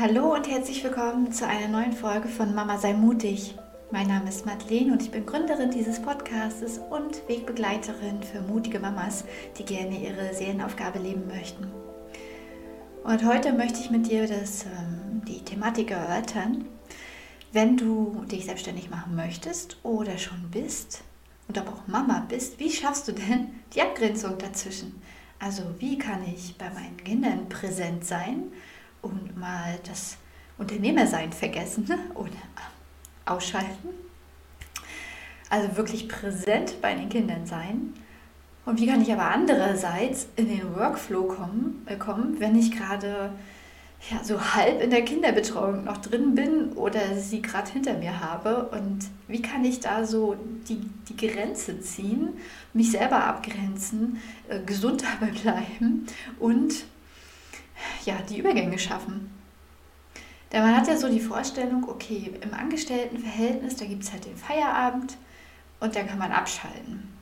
Hallo und herzlich willkommen zu einer neuen Folge von Mama sei mutig. Mein Name ist Madeleine und ich bin Gründerin dieses Podcastes und Wegbegleiterin für mutige Mamas, die gerne ihre Seelenaufgabe leben möchten. Und heute möchte ich mit dir das, ähm, die Thematik erörtern, wenn du dich selbstständig machen möchtest oder schon bist und aber auch Mama bist, wie schaffst du denn die Abgrenzung dazwischen? Also wie kann ich bei meinen Kindern präsent sein? Mal das Unternehmersein vergessen ne? oder ausschalten. Also wirklich präsent bei den Kindern sein. Und wie kann ich aber andererseits in den Workflow kommen, äh, kommen wenn ich gerade ja, so halb in der Kinderbetreuung noch drin bin oder sie gerade hinter mir habe? Und wie kann ich da so die, die Grenze ziehen, mich selber abgrenzen, äh, gesund dabei bleiben und ja, die Übergänge schaffen. Denn man hat ja so die Vorstellung, okay, im Angestelltenverhältnis, da gibt es halt den Feierabend und dann kann man abschalten.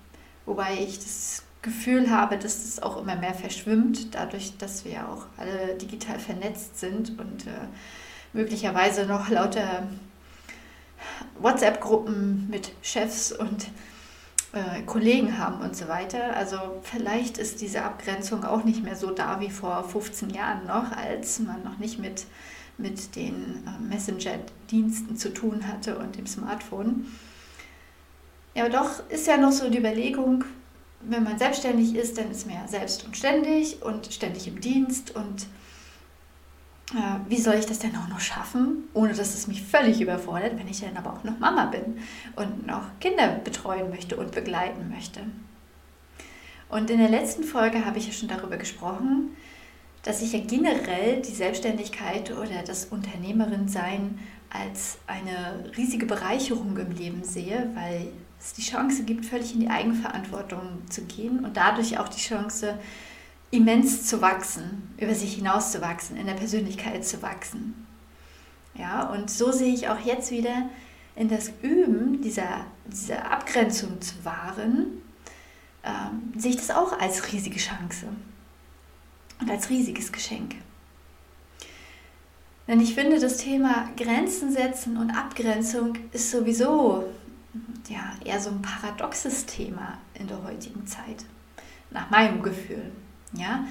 Wobei ich das Gefühl habe, dass das auch immer mehr verschwimmt, dadurch, dass wir ja auch alle digital vernetzt sind und äh, möglicherweise noch lauter WhatsApp-Gruppen mit Chefs und äh, Kollegen haben und so weiter. Also vielleicht ist diese Abgrenzung auch nicht mehr so da wie vor 15 Jahren noch, als man noch nicht mit, mit den äh, Messenger-Diensten zu tun hatte und dem Smartphone. Ja, doch ist ja noch so die Überlegung, wenn man selbstständig ist, dann ist man ja selbst und ständig und ständig im Dienst und wie soll ich das denn auch noch schaffen, ohne dass es mich völlig überfordert, wenn ich dann aber auch noch Mama bin und noch Kinder betreuen möchte und begleiten möchte. Und in der letzten Folge habe ich ja schon darüber gesprochen, dass ich ja generell die Selbstständigkeit oder das Unternehmerin-Sein als eine riesige Bereicherung im Leben sehe, weil es die Chance gibt, völlig in die Eigenverantwortung zu gehen und dadurch auch die Chance, immens zu wachsen, über sich hinaus zu wachsen, in der Persönlichkeit zu wachsen. Ja, und so sehe ich auch jetzt wieder in das Üben dieser, dieser Abgrenzung zu wahren, ähm, sehe ich das auch als riesige Chance und als riesiges Geschenk. Denn ich finde, das Thema Grenzen setzen und Abgrenzung ist sowieso ja, eher so ein paradoxes Thema in der heutigen Zeit, nach meinem Gefühl. Ja?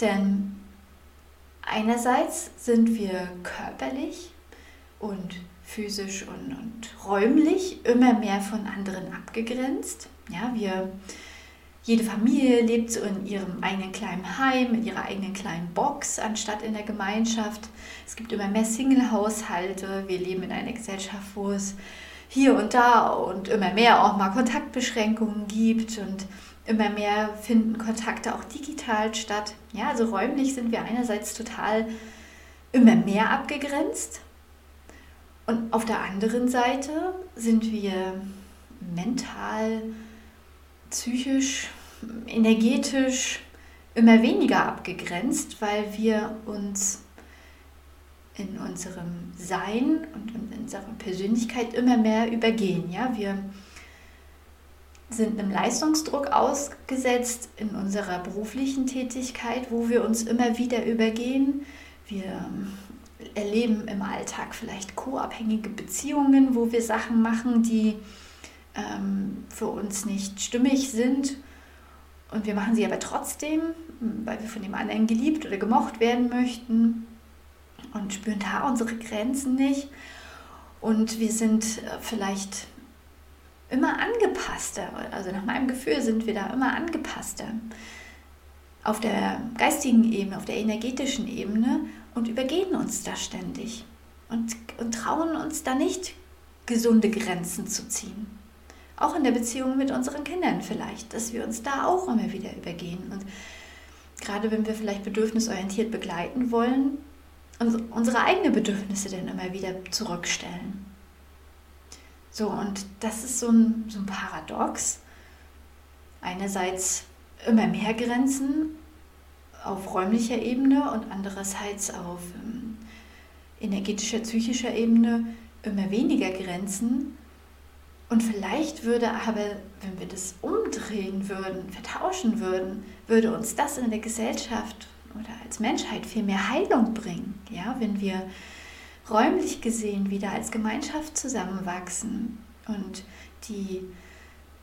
Denn einerseits sind wir körperlich und physisch und, und räumlich immer mehr von anderen abgegrenzt. Ja, wir, jede Familie lebt so in ihrem eigenen kleinen Heim, in ihrer eigenen kleinen Box, anstatt in der Gemeinschaft. Es gibt immer mehr Single-Haushalte. Wir leben in einer Gesellschaft, wo es hier und da und immer mehr auch mal Kontaktbeschränkungen gibt und immer mehr finden Kontakte auch digital statt. Ja, also räumlich sind wir einerseits total immer mehr abgegrenzt und auf der anderen Seite sind wir mental, psychisch, energetisch immer weniger abgegrenzt, weil wir uns in unserem Sein und in unserer Persönlichkeit immer mehr übergehen. Ja? Wir sind einem Leistungsdruck ausgesetzt in unserer beruflichen Tätigkeit, wo wir uns immer wieder übergehen. Wir ähm, erleben im Alltag vielleicht co-abhängige Beziehungen, wo wir Sachen machen, die ähm, für uns nicht stimmig sind. Und wir machen sie aber trotzdem, weil wir von dem anderen geliebt oder gemocht werden möchten und spüren da unsere Grenzen nicht. Und wir sind äh, vielleicht immer angepasster. Also nach meinem Gefühl sind wir da immer angepasster. Auf der geistigen Ebene, auf der energetischen Ebene und übergehen uns da ständig. Und, und trauen uns da nicht, gesunde Grenzen zu ziehen. Auch in der Beziehung mit unseren Kindern vielleicht, dass wir uns da auch immer wieder übergehen. Und gerade wenn wir vielleicht bedürfnisorientiert begleiten wollen, unsere eigenen Bedürfnisse dann immer wieder zurückstellen. So, und das ist so ein, so ein Paradox. Einerseits immer mehr Grenzen auf räumlicher Ebene und andererseits auf ähm, energetischer, psychischer Ebene immer weniger Grenzen. Und vielleicht würde aber, wenn wir das umdrehen würden, vertauschen würden, würde uns das in der Gesellschaft oder als Menschheit viel mehr Heilung bringen, ja, wenn wir räumlich gesehen wieder als Gemeinschaft zusammenwachsen und die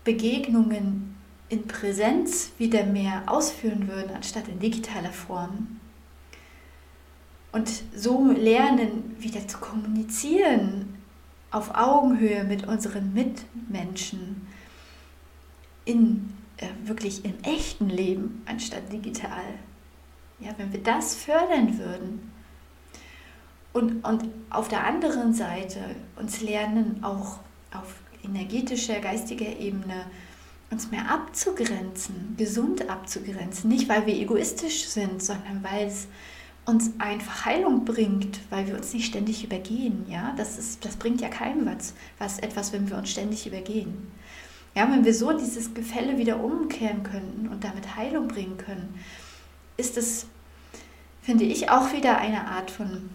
Begegnungen in Präsenz wieder mehr ausführen würden, anstatt in digitaler Form. Und so lernen, wieder zu kommunizieren auf Augenhöhe mit unseren Mitmenschen in äh, wirklich im echten Leben anstatt digital. Ja, wenn wir das fördern würden und, und auf der anderen Seite uns lernen, auch auf energetischer, geistiger Ebene uns mehr abzugrenzen, gesund abzugrenzen. Nicht, weil wir egoistisch sind, sondern weil es uns einfach Heilung bringt, weil wir uns nicht ständig übergehen. Ja? Das, ist, das bringt ja keinem was, was etwas, wenn wir uns ständig übergehen. Ja, wenn wir so dieses Gefälle wieder umkehren könnten und damit Heilung bringen können, ist es, finde ich, auch wieder eine Art von,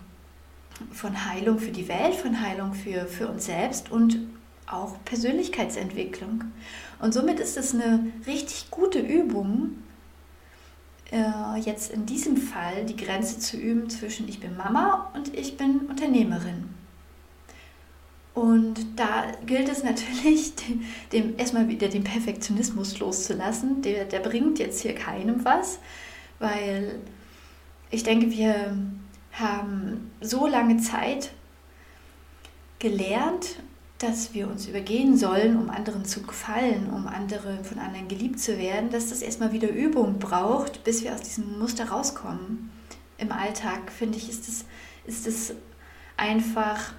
von Heilung für die Welt, von Heilung für, für uns selbst und auch Persönlichkeitsentwicklung. Und somit ist es eine richtig gute Übung, äh, jetzt in diesem Fall die Grenze zu üben zwischen ich bin Mama und ich bin Unternehmerin. Und da gilt es natürlich, dem, erstmal wieder den Perfektionismus loszulassen. Der, der bringt jetzt hier keinem was, weil ich denke, wir haben so lange Zeit gelernt, dass wir uns übergehen sollen, um anderen zu gefallen, um andere von anderen geliebt zu werden, dass das erstmal wieder Übung braucht, bis wir aus diesem Muster rauskommen. Im Alltag, finde ich, ist es, ist einfach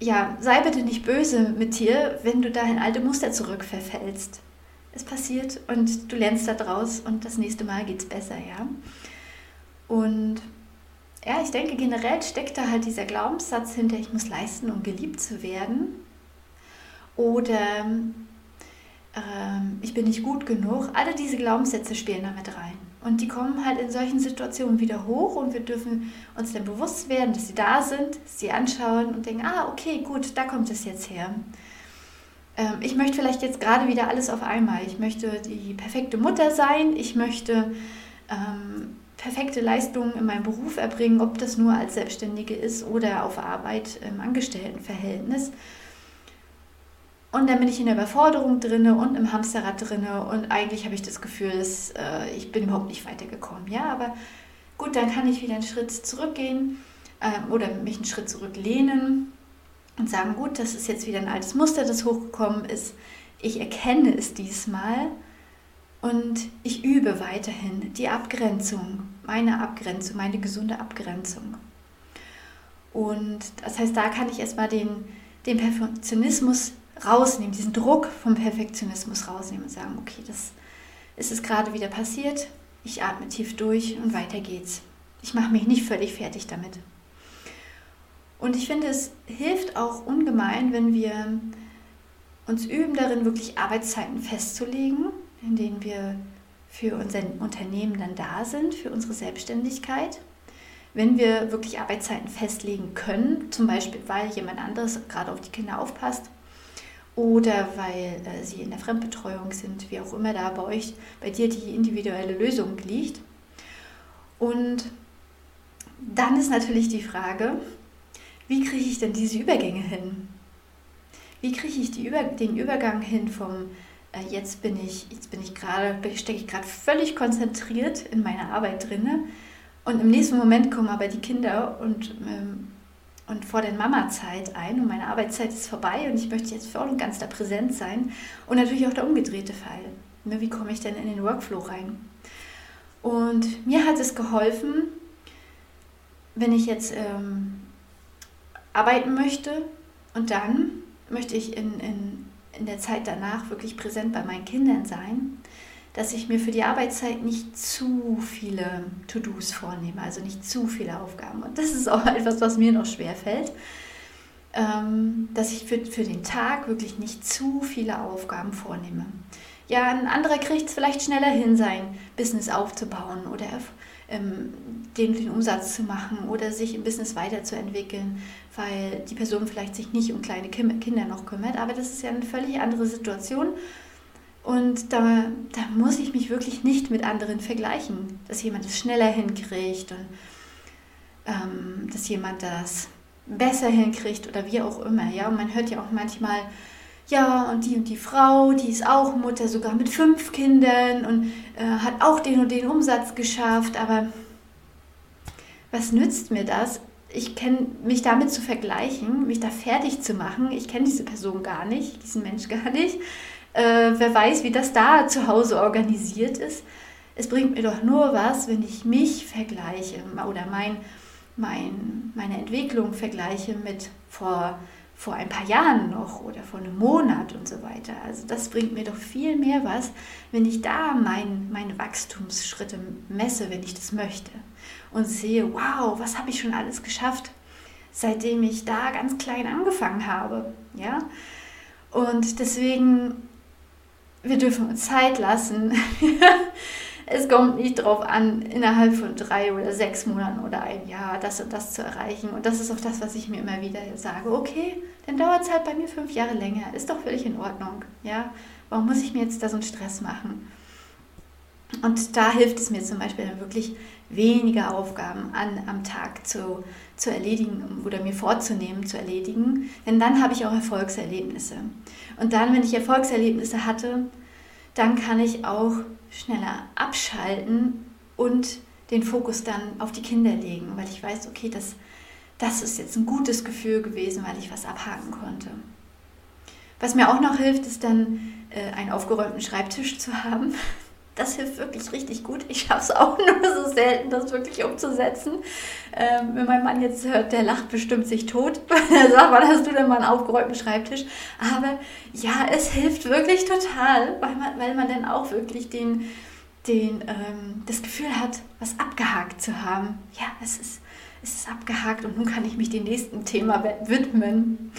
ja, sei bitte nicht böse mit dir, wenn du da in alte Muster zurückverfällst. Es passiert und du lernst da draus und das nächste Mal geht es besser, ja. Und ja, ich denke, generell steckt da halt dieser Glaubenssatz hinter, ich muss leisten, um geliebt zu werden. Oder ähm, ich bin nicht gut genug. Alle diese Glaubenssätze spielen damit rein. Und die kommen halt in solchen Situationen wieder hoch und wir dürfen uns dann bewusst werden, dass sie da sind, sie anschauen und denken, ah, okay, gut, da kommt es jetzt her. Ähm, ich möchte vielleicht jetzt gerade wieder alles auf einmal. Ich möchte die perfekte Mutter sein, ich möchte ähm, perfekte Leistungen in meinem Beruf erbringen, ob das nur als Selbstständige ist oder auf Arbeit im Angestelltenverhältnis. Und dann bin ich in der Überforderung drinne und im Hamsterrad drinne und eigentlich habe ich das Gefühl, dass äh, ich bin überhaupt nicht weitergekommen. Ja, aber gut, dann kann ich wieder einen Schritt zurückgehen äh, oder mich einen Schritt zurücklehnen und sagen, gut, das ist jetzt wieder ein altes Muster, das hochgekommen ist. Ich erkenne es diesmal und ich übe weiterhin die Abgrenzung, meine Abgrenzung, meine gesunde Abgrenzung. Und das heißt, da kann ich erstmal den, den Perfektionismus rausnehmen, diesen Druck vom Perfektionismus rausnehmen und sagen, okay, das ist es gerade wieder passiert, ich atme tief durch und weiter geht's. Ich mache mich nicht völlig fertig damit. Und ich finde, es hilft auch ungemein, wenn wir uns üben darin, wirklich Arbeitszeiten festzulegen, in denen wir für unser Unternehmen dann da sind, für unsere Selbstständigkeit. Wenn wir wirklich Arbeitszeiten festlegen können, zum Beispiel weil jemand anderes gerade auf die Kinder aufpasst, oder weil äh, sie in der Fremdbetreuung sind, wie auch immer da bei euch, bei dir die individuelle Lösung liegt. Und dann ist natürlich die Frage, wie kriege ich denn diese Übergänge hin? Wie kriege ich Über den Übergang hin vom jetzt bin ich, jetzt bin ich gerade, stecke ich gerade völlig konzentriert in meiner Arbeit drinne und im nächsten Moment kommen aber die Kinder und ähm, und vor der Mama-Zeit ein und meine Arbeitszeit ist vorbei und ich möchte jetzt voll und ganz da präsent sein. Und natürlich auch der umgedrehte Fall. Ne, wie komme ich denn in den Workflow rein? Und mir hat es geholfen, wenn ich jetzt ähm, arbeiten möchte und dann möchte ich in, in, in der Zeit danach wirklich präsent bei meinen Kindern sein, dass ich mir für die Arbeitszeit nicht zu viele To-Dos vornehme, also nicht zu viele Aufgaben. Und das ist auch etwas, was mir noch schwer fällt, ähm, dass ich für, für den Tag wirklich nicht zu viele Aufgaben vornehme. Ja, ein anderer kriegt es vielleicht schneller hin, sein Business aufzubauen oder ähm, den, den Umsatz zu machen oder sich im Business weiterzuentwickeln, weil die Person vielleicht sich nicht um kleine Kinder noch kümmert. Aber das ist ja eine völlig andere Situation Und da, da muss ich mich wirklich nicht mit anderen vergleichen, dass jemand es schneller hinkriegt und ähm, dass jemand das besser hinkriegt oder wie auch immer. Ja? Und man hört ja auch manchmal, ja, und die und die Frau, die ist auch Mutter, sogar mit fünf Kindern und äh, hat auch den und den Umsatz geschafft. Aber was nützt mir das? Ich kenne mich damit zu vergleichen, mich da fertig zu machen. Ich kenne diese Person gar nicht, diesen Mensch gar nicht. Äh, wer weiß, wie das da zu Hause organisiert ist. Es bringt mir doch nur was, wenn ich mich vergleiche oder mein, mein, meine Entwicklung vergleiche mit vor vor ein paar Jahren noch oder vor einem Monat und so weiter. Also das bringt mir doch viel mehr was, wenn ich da mein, meine Wachstumsschritte messe, wenn ich das möchte und sehe, wow, was habe ich schon alles geschafft, seitdem ich da ganz klein angefangen habe. Ja? Und deswegen, wir dürfen uns Zeit lassen. Es kommt nicht darauf an, innerhalb von drei oder sechs Monaten oder ein Jahr das und das zu erreichen. Und das ist auch das, was ich mir immer wieder sage. Okay, dann dauert es halt bei mir fünf Jahre länger. Ist doch völlig in Ordnung. Ja? Warum muss ich mir jetzt da so einen Stress machen? Und da hilft es mir zum Beispiel dann wirklich weniger Aufgaben an, am Tag zu, zu erledigen oder mir vorzunehmen, zu erledigen. Denn dann habe ich auch Erfolgserlebnisse. Und dann, wenn ich Erfolgserlebnisse hatte, dann kann ich auch schneller abschalten und den Fokus dann auf die Kinder legen, weil ich weiß, okay, das, das ist jetzt ein gutes Gefühl gewesen, weil ich was abhaken konnte. Was mir auch noch hilft, ist dann äh, einen aufgeräumten Schreibtisch zu haben. Das hilft wirklich richtig gut. Ich schaffe es auch nur so selten, das wirklich umzusetzen. Ähm, wenn mein Mann jetzt hört, der lacht bestimmt sich tot. er sagt, wann hast du denn mal einen aufgeräumten Schreibtisch? Aber ja, es hilft wirklich total, weil man, weil man dann auch wirklich den, den, ähm, das Gefühl hat, was abgehakt zu haben. Ja, es ist, es ist abgehakt und nun kann ich mich dem nächsten Thema widmen.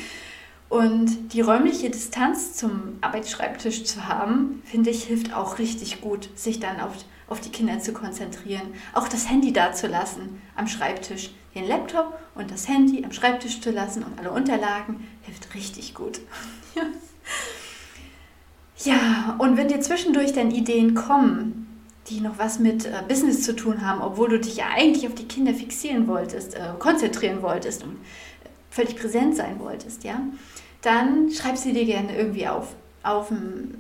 Und die räumliche Distanz zum Arbeitsschreibtisch zu haben, finde ich, hilft auch richtig gut, sich dann auf, auf die Kinder zu konzentrieren. Auch das Handy da zu lassen am Schreibtisch. Den Laptop und das Handy am Schreibtisch zu lassen und alle Unterlagen hilft richtig gut. ja, und wenn dir zwischendurch dann Ideen kommen, die noch was mit äh, Business zu tun haben, obwohl du dich ja eigentlich auf die Kinder fixieren wolltest, äh, konzentrieren wolltest und völlig präsent sein wolltest, ja, dann schreib sie dir gerne irgendwie auf. auf dem,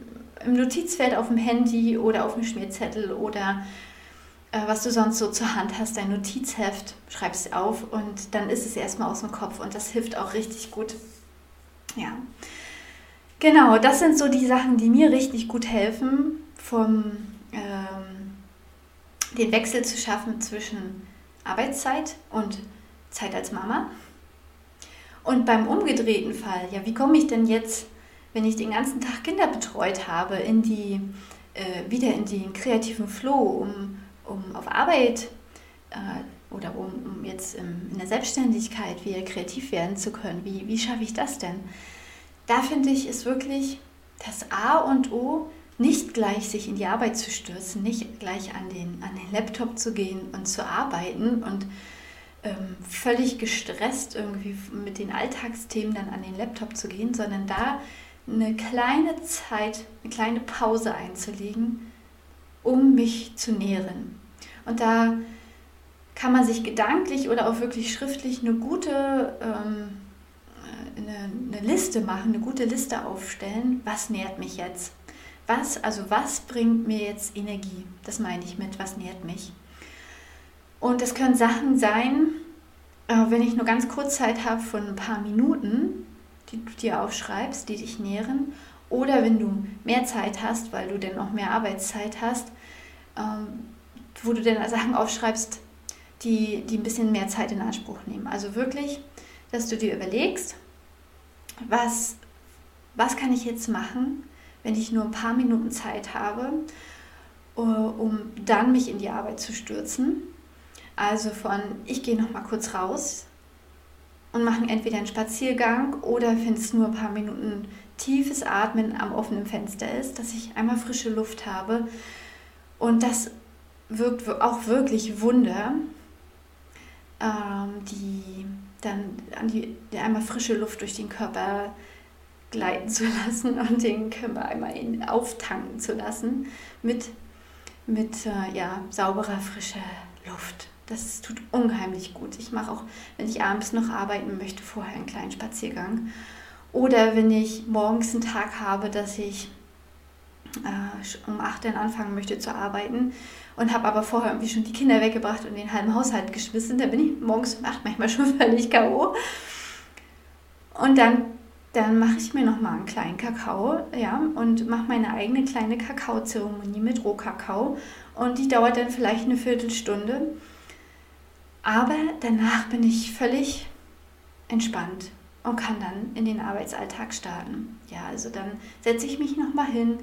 Im Notizfeld auf dem Handy oder auf dem Schmierzettel oder äh, was du sonst so zur Hand hast, dein Notizheft, schreib es auf und dann ist es erstmal aus dem Kopf und das hilft auch richtig gut. Ja. Genau, das sind so die Sachen, die mir richtig gut helfen, vom ähm, den Wechsel zu schaffen zwischen Arbeitszeit und Zeit als Mama. Und beim umgedrehten Fall, ja, wie komme ich denn jetzt, wenn ich den ganzen Tag Kinder betreut habe, in die, äh, wieder in den kreativen Flow, um, um auf Arbeit äh, oder um, um jetzt im, in der Selbstständigkeit wieder kreativ werden zu können? Wie, wie schaffe ich das denn? Da finde ich, ist wirklich das A und O, nicht gleich sich in die Arbeit zu stürzen, nicht gleich an den, an den Laptop zu gehen und zu arbeiten und ähm, völlig gestresst irgendwie mit den Alltagsthemen dann an den Laptop zu gehen, sondern da eine kleine Zeit, eine kleine Pause einzulegen, um mich zu nähren. Und da kann man sich gedanklich oder auch wirklich schriftlich eine gute ähm, äh, eine, eine Liste machen, eine gute Liste aufstellen, was nährt mich jetzt? Was, also was bringt mir jetzt Energie? Das meine ich mit, was nährt mich? Und das können Sachen sein, äh, wenn ich nur ganz kurz Zeit habe von ein paar Minuten, die du dir aufschreibst, die dich nähren. Oder wenn du mehr Zeit hast, weil du dann noch mehr Arbeitszeit hast, ähm, wo du dann Sachen aufschreibst, die, die ein bisschen mehr Zeit in Anspruch nehmen. Also wirklich, dass du dir überlegst, was, was kann ich jetzt machen, wenn ich nur ein paar Minuten Zeit habe, äh, um dann mich in die Arbeit zu stürzen also von, ich gehe noch mal kurz raus und mache entweder einen Spaziergang oder wenn es nur ein paar Minuten tiefes Atmen am offenen Fenster ist, dass ich einmal frische Luft habe. Und das wirkt auch wirklich Wunder, ähm, die dann an die, einmal frische Luft durch den Körper gleiten zu lassen und den Körper einmal in, auftanken zu lassen mit, mit äh, ja, sauberer, frischer Luft. Das tut unheimlich gut. Ich mache auch, wenn ich abends noch arbeiten möchte, vorher einen kleinen Spaziergang. Oder wenn ich morgens einen Tag habe, dass ich äh, um 8 Uhr anfangen möchte zu arbeiten und habe aber vorher irgendwie schon die Kinder weggebracht und den halben Haushalt geschmissen, da bin ich morgens um 8 manchmal schon völlig K.O. Und dann, dann mache ich mir nochmal einen kleinen Kakao ja, und mache meine eigene kleine Kakaozeremonie mit Rohkakao. Und die dauert dann vielleicht eine Viertelstunde. Aber danach bin ich völlig entspannt und kann dann in den Arbeitsalltag starten. Ja, also dann setze ich mich nochmal hin,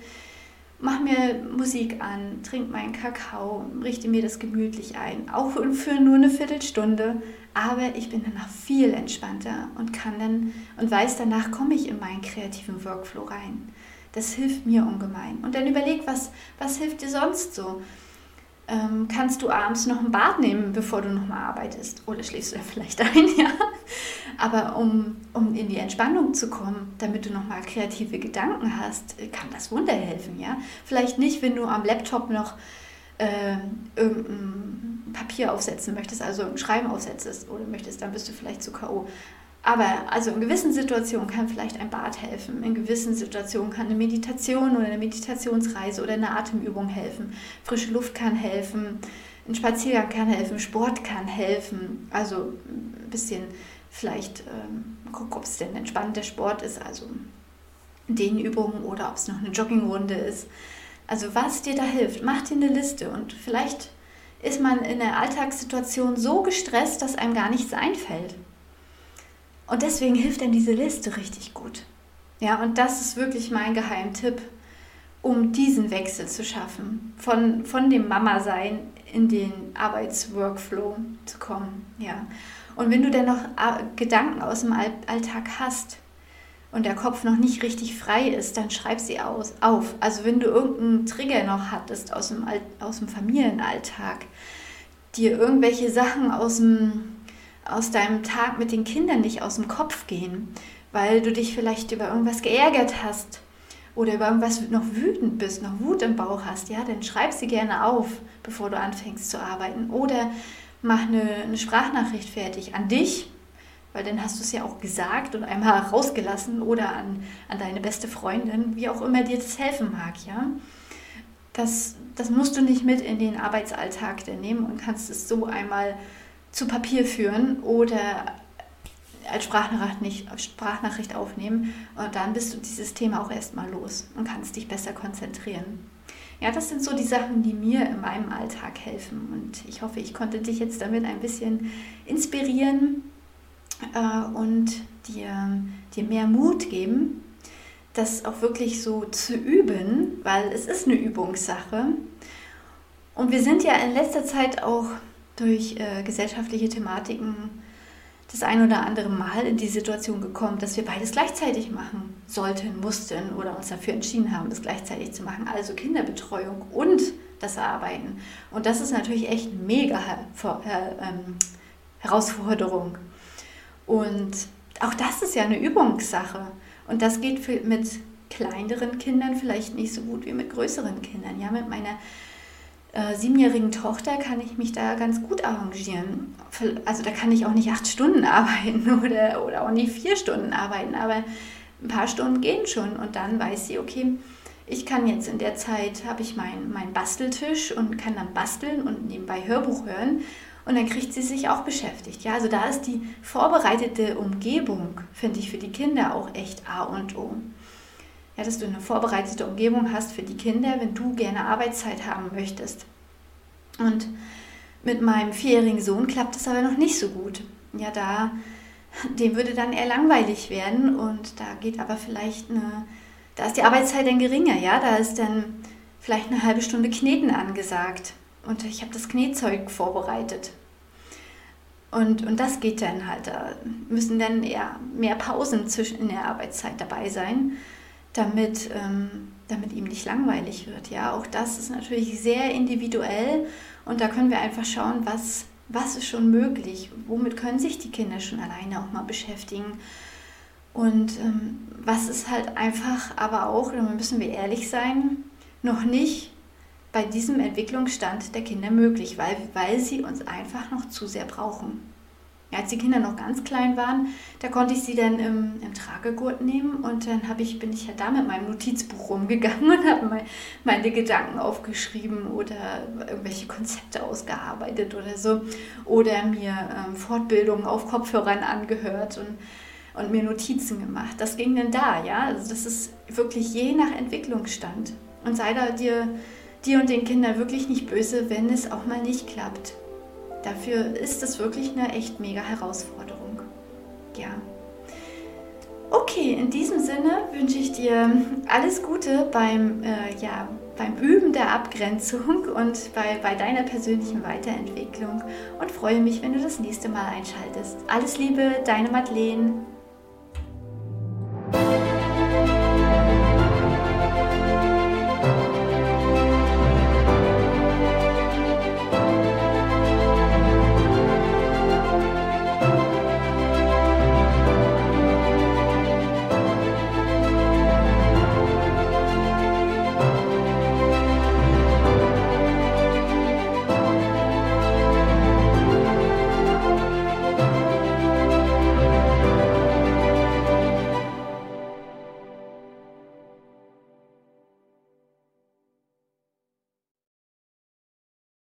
mache mir Musik an, trinke meinen Kakao, richte mir das gemütlich ein, auch für nur eine Viertelstunde. Aber ich bin danach viel entspannter und kann dann und weiß, danach komme ich in meinen kreativen Workflow rein. Das hilft mir ungemein. Und dann überleg, was, was hilft dir sonst so? Ähm, kannst du abends noch ein Bad nehmen, bevor du nochmal arbeitest. Oder schläfst du ja vielleicht ein, ja. Aber um, um in die Entspannung zu kommen, damit du nochmal kreative Gedanken hast, kann das Wunder helfen, ja. Vielleicht nicht, wenn du am Laptop noch äh, irgendein Papier aufsetzen möchtest, also ein Schreiben aufsetzt oder möchtest, dann bist du vielleicht zu K.O. Aber also in gewissen Situationen kann vielleicht ein Bad helfen. In gewissen Situationen kann eine Meditation oder eine Meditationsreise oder eine Atemübung helfen. Frische Luft kann helfen. Ein Spaziergang kann helfen. Sport kann helfen. Also ein bisschen vielleicht ähm, gucken, ob es denn entspannter Sport ist. Also Dehnübungen oder ob es noch eine Joggingrunde ist. Also was dir da hilft, mach dir eine Liste und vielleicht ist man in der Alltagssituation so gestresst, dass einem gar nichts einfällt. Und deswegen hilft dann diese Liste richtig gut. Ja, und das ist wirklich mein Geheimtipp, um diesen Wechsel zu schaffen, von, von dem Mama-Sein in den Arbeitsworkflow zu kommen. Ja. Und wenn du dann noch äh, Gedanken aus dem Alltag hast und der Kopf noch nicht richtig frei ist, dann schreib sie aus, auf. Also wenn du irgendeinen Trigger noch hattest aus dem, aus dem Familienalltag, dir irgendwelche Sachen aus dem aus deinem Tag mit den Kindern nicht aus dem Kopf gehen, weil du dich vielleicht über irgendwas geärgert hast oder über irgendwas noch wütend bist, noch Wut im Bauch hast, ja, dann schreib sie gerne auf, bevor du anfängst zu arbeiten. Oder mach eine, eine Sprachnachricht fertig an dich, weil dann hast du es ja auch gesagt und einmal rausgelassen oder an, an deine beste Freundin, wie auch immer dir das helfen mag, ja. Das, das musst du nicht mit in den Arbeitsalltag nehmen und kannst es so einmal zu Papier führen oder als Sprachnachricht, Sprachnachricht aufnehmen und dann bist du dieses Thema auch erstmal los und kannst dich besser konzentrieren. Ja, das sind so die Sachen, die mir in meinem Alltag helfen und ich hoffe, ich konnte dich jetzt damit ein bisschen inspirieren äh, und dir, dir mehr Mut geben, das auch wirklich so zu üben, weil es ist eine Übungssache. Und wir sind ja in letzter Zeit auch durch äh, gesellschaftliche Thematiken das ein oder andere Mal in die Situation gekommen, dass wir beides gleichzeitig machen sollten, mussten oder uns dafür entschieden haben, das gleichzeitig zu machen. Also Kinderbetreuung und das Arbeiten. Und das ist natürlich echt eine mega äh, ähm, Herausforderung. Und auch das ist ja eine Übungssache. Und das geht mit kleineren Kindern vielleicht nicht so gut wie mit größeren Kindern. Ja, mit meiner äh, siebenjährigen Tochter kann ich mich da ganz gut arrangieren. Also da kann ich auch nicht acht Stunden arbeiten oder, oder auch nicht vier Stunden arbeiten, aber ein paar Stunden gehen schon und dann weiß sie, okay, ich kann jetzt in der Zeit, habe ich meinen mein Basteltisch und kann dann basteln und nebenbei Hörbuch hören und dann kriegt sie sich auch beschäftigt. Ja, also da ist die vorbereitete Umgebung, finde ich, für die Kinder auch echt A und O ja, dass du eine vorbereitete Umgebung hast für die Kinder, wenn du gerne Arbeitszeit haben möchtest. Und mit meinem vierjährigen Sohn klappt es aber noch nicht so gut. Ja, da, dem würde dann eher langweilig werden und da geht aber vielleicht eine, da ist die Arbeitszeit dann geringer, ja, da ist dann vielleicht eine halbe Stunde Kneten angesagt und ich habe das Knetzeug vorbereitet. Und, und das geht dann halt, da müssen dann eher mehr Pausen zwischen in der Arbeitszeit dabei sein damit, ähm, damit ihm nicht langweilig wird. Ja, auch das ist natürlich sehr individuell und da können wir einfach schauen, was, was ist schon möglich, womit können sich die Kinder schon alleine auch mal beschäftigen. Und ähm, was ist halt einfach, aber auch, da müssen wir ehrlich sein, noch nicht bei diesem Entwicklungsstand der Kinder möglich, weil, weil sie uns einfach noch zu sehr brauchen. Als die Kinder noch ganz klein waren, da konnte ich sie dann im, im Tragegurt nehmen und dann ich, bin ich ja da mit meinem Notizbuch rumgegangen und habe mein, meine Gedanken aufgeschrieben oder irgendwelche Konzepte ausgearbeitet oder so. Oder mir ähm, Fortbildungen auf Kopfhörern angehört und, und mir Notizen gemacht. Das ging dann da, ja. Also das ist wirklich je nach Entwicklungsstand. Und sei da dir, dir und den Kindern wirklich nicht böse, wenn es auch mal nicht klappt. Dafür ist es wirklich eine echt mega Herausforderung. Ja. Okay, in diesem Sinne wünsche ich dir alles Gute beim, äh, ja, beim Üben der Abgrenzung und bei, bei deiner persönlichen Weiterentwicklung und freue mich, wenn du das nächste Mal einschaltest. Alles Liebe, deine Madeleine.